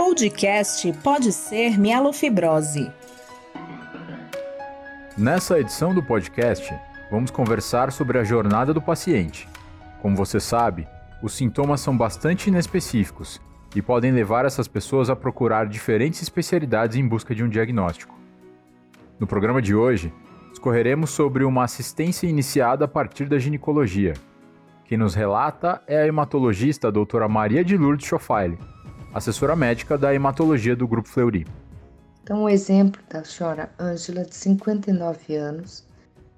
Podcast Pode Ser Mielofibrose. Nessa edição do podcast, vamos conversar sobre a jornada do paciente. Como você sabe, os sintomas são bastante inespecíficos e podem levar essas pessoas a procurar diferentes especialidades em busca de um diagnóstico. No programa de hoje, discorreremos sobre uma assistência iniciada a partir da ginecologia. Quem nos relata é a hematologista doutora Maria de Lourdes Schofile, assessora médica da hematologia do Grupo Fleury. Então, um exemplo da senhora Ângela, de 59 anos,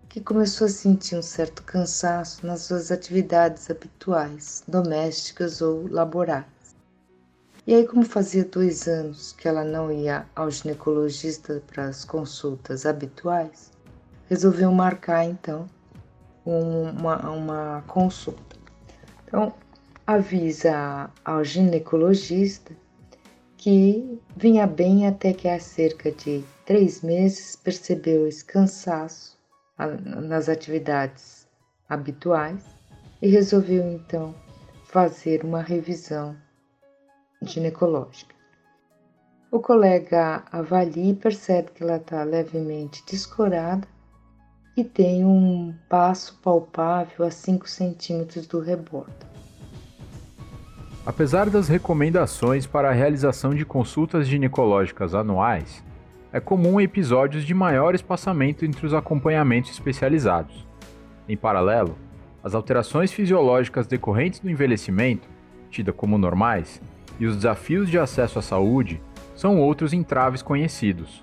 que começou a sentir um certo cansaço nas suas atividades habituais, domésticas ou laborais. E aí, como fazia dois anos que ela não ia ao ginecologista para as consultas habituais, resolveu marcar então uma, uma consulta. Então, avisa ao ginecologista que vinha bem até que há cerca de três meses percebeu esse cansaço nas atividades habituais e resolveu então fazer uma revisão ginecológica. O colega avalia e percebe que ela está levemente descorada e tem um passo palpável a 5 centímetros do rebordo. Apesar das recomendações para a realização de consultas ginecológicas anuais, é comum episódios de maior espaçamento entre os acompanhamentos especializados. Em paralelo, as alterações fisiológicas decorrentes do envelhecimento, tidas como normais, e os desafios de acesso à saúde são outros entraves conhecidos.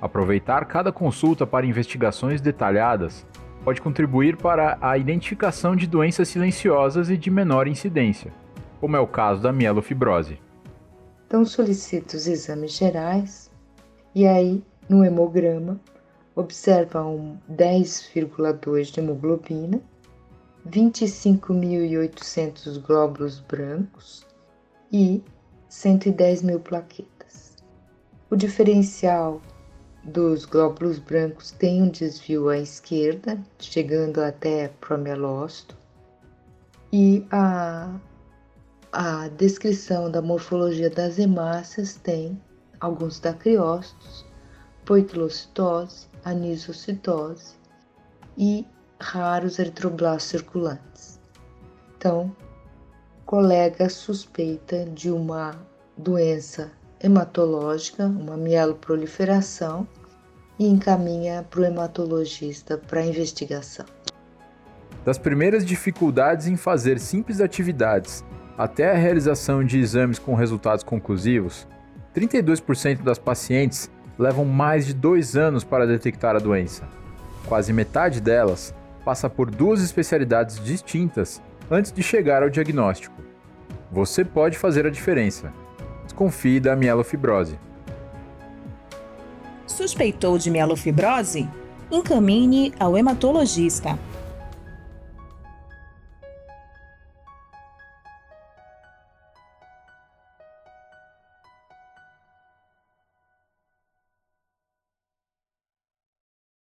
Aproveitar cada consulta para investigações detalhadas pode contribuir para a identificação de doenças silenciosas e de menor incidência como é o caso da mielofibrose. Então solicita os exames gerais e aí no hemograma observa um 10,2 de hemoglobina, 25.800 glóbulos brancos e 110 mil plaquetas. O diferencial dos glóbulos brancos tem um desvio à esquerda, chegando até promelócito, e a a descrição da morfologia das hemácias tem alguns dacriócitos, poiquilocitose, anisocitose e raros eritroblastos circulantes. Então, colega suspeita de uma doença hematológica, uma mieloproliferação, e encaminha para o hematologista para investigação. Das primeiras dificuldades em fazer simples atividades até a realização de exames com resultados conclusivos, 32% das pacientes levam mais de dois anos para detectar a doença. Quase metade delas passa por duas especialidades distintas antes de chegar ao diagnóstico. Você pode fazer a diferença. Desconfie da mielofibrose. Suspeitou de mielofibrose? Encaminhe ao hematologista.